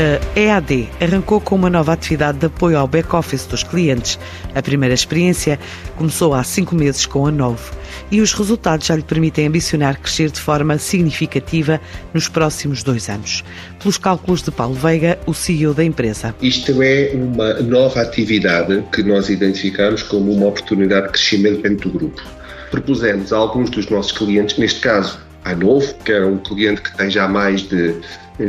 A EAD arrancou com uma nova atividade de apoio ao back-office dos clientes. A primeira experiência começou há cinco meses com a Novo e os resultados já lhe permitem ambicionar crescer de forma significativa nos próximos dois anos. Pelos cálculos de Paulo Veiga, o CEO da empresa. Isto é uma nova atividade que nós identificamos como uma oportunidade de crescimento dentro do grupo. Propusemos a alguns dos nossos clientes, neste caso a Novo, que é um cliente que tem já mais de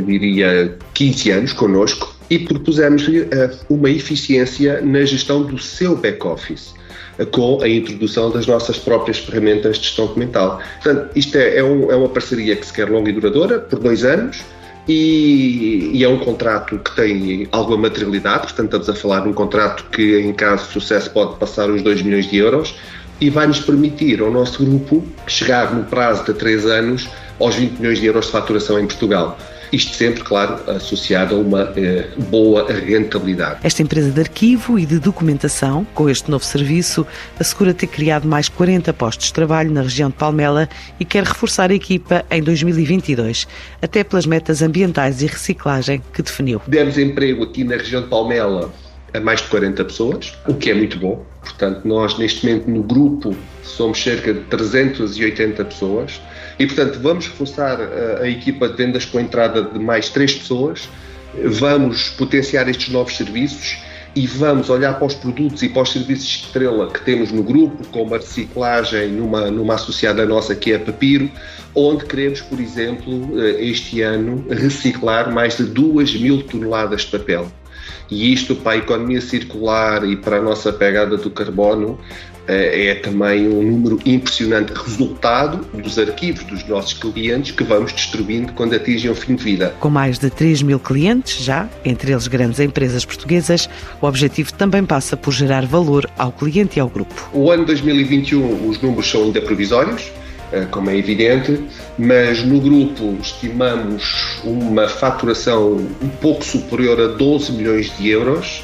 diria, 15 anos connosco e propusemos-lhe eh, uma eficiência na gestão do seu back-office eh, com a introdução das nossas próprias ferramentas de gestão documental. Portanto, isto é, é, um, é, uma parceria que se quer longa e duradoura, por dois anos, e, e, é um contrato que tem alguma materialidade, portanto estamos a falar de um contrato que em caso de sucesso pode passar os 2 milhões de euros e vai nos permitir ao nosso grupo chegar no prazo de 3 anos aos 20 milhões de euros de faturação em Portugal. Isto sempre, claro, associado a uma eh, boa rentabilidade. Esta empresa de arquivo e de documentação, com este novo serviço, assegura ter criado mais 40 postos de trabalho na região de Palmela e quer reforçar a equipa em 2022, até pelas metas ambientais e reciclagem que definiu. Demos emprego aqui na região de Palmela a mais de 40 pessoas, o que é muito bom. Portanto, nós neste momento no grupo somos cerca de 380 pessoas e, portanto, vamos reforçar a, a equipa de vendas com a entrada de mais três pessoas, vamos potenciar estes novos serviços e vamos olhar para os produtos e para os serviços de estrela que temos no grupo, como a reciclagem numa, numa associada nossa que é a Papiro, onde queremos, por exemplo, eh, este ano reciclar mais de 2 mil toneladas de papel. E isto para a economia circular e para a nossa pegada do carbono eh, é também um número impressionante resultado dos arquivos dos nossos clientes que vamos destruindo quando atingem o fim de vida. Com mais de 3 mil clientes já, entre eles grandes empresas portuguesas, o objetivo também passa por gerar valor ao cliente e ao grupo. O ano 2021 os números são ainda provisórios, como é evidente, mas no grupo estimamos uma faturação um pouco superior a 12 milhões de euros,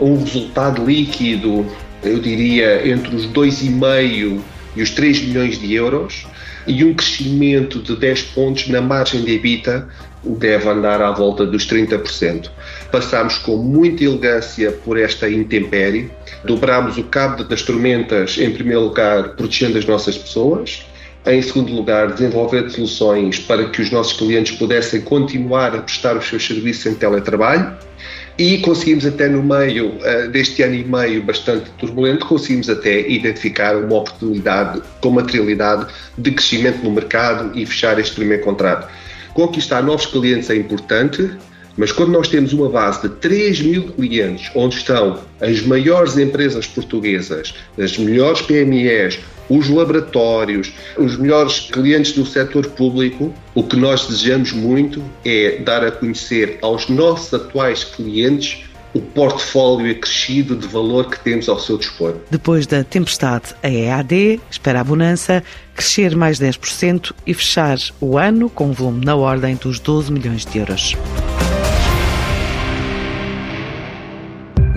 um resultado líquido eu diria, entre os 2,5 e os 3 milhões de euros e um crescimento de 10 pontos na margem de EBITDA deve andar à volta dos 30%. Passamos com muita elegância por esta intempérie, dobramos o cabo das tormentas, em primeiro lugar, protegendo as nossas pessoas, em segundo lugar, desenvolver soluções para que os nossos clientes pudessem continuar a prestar os seus serviços em teletrabalho e conseguimos até no meio uh, deste ano e meio bastante turbulento, conseguimos até identificar uma oportunidade com materialidade de crescimento no mercado e fechar este primeiro contrato. Conquistar novos clientes é importante, mas quando nós temos uma base de 3 mil clientes, onde estão as maiores empresas portuguesas, as melhores PMEs, os laboratórios, os melhores clientes do setor público, o que nós desejamos muito é dar a conhecer aos nossos atuais clientes o portfólio acrescido de valor que temos ao seu dispor. Depois da tempestade, a EAD espera a bonança crescer mais 10% e fechar o ano com um volume na ordem dos 12 milhões de euros.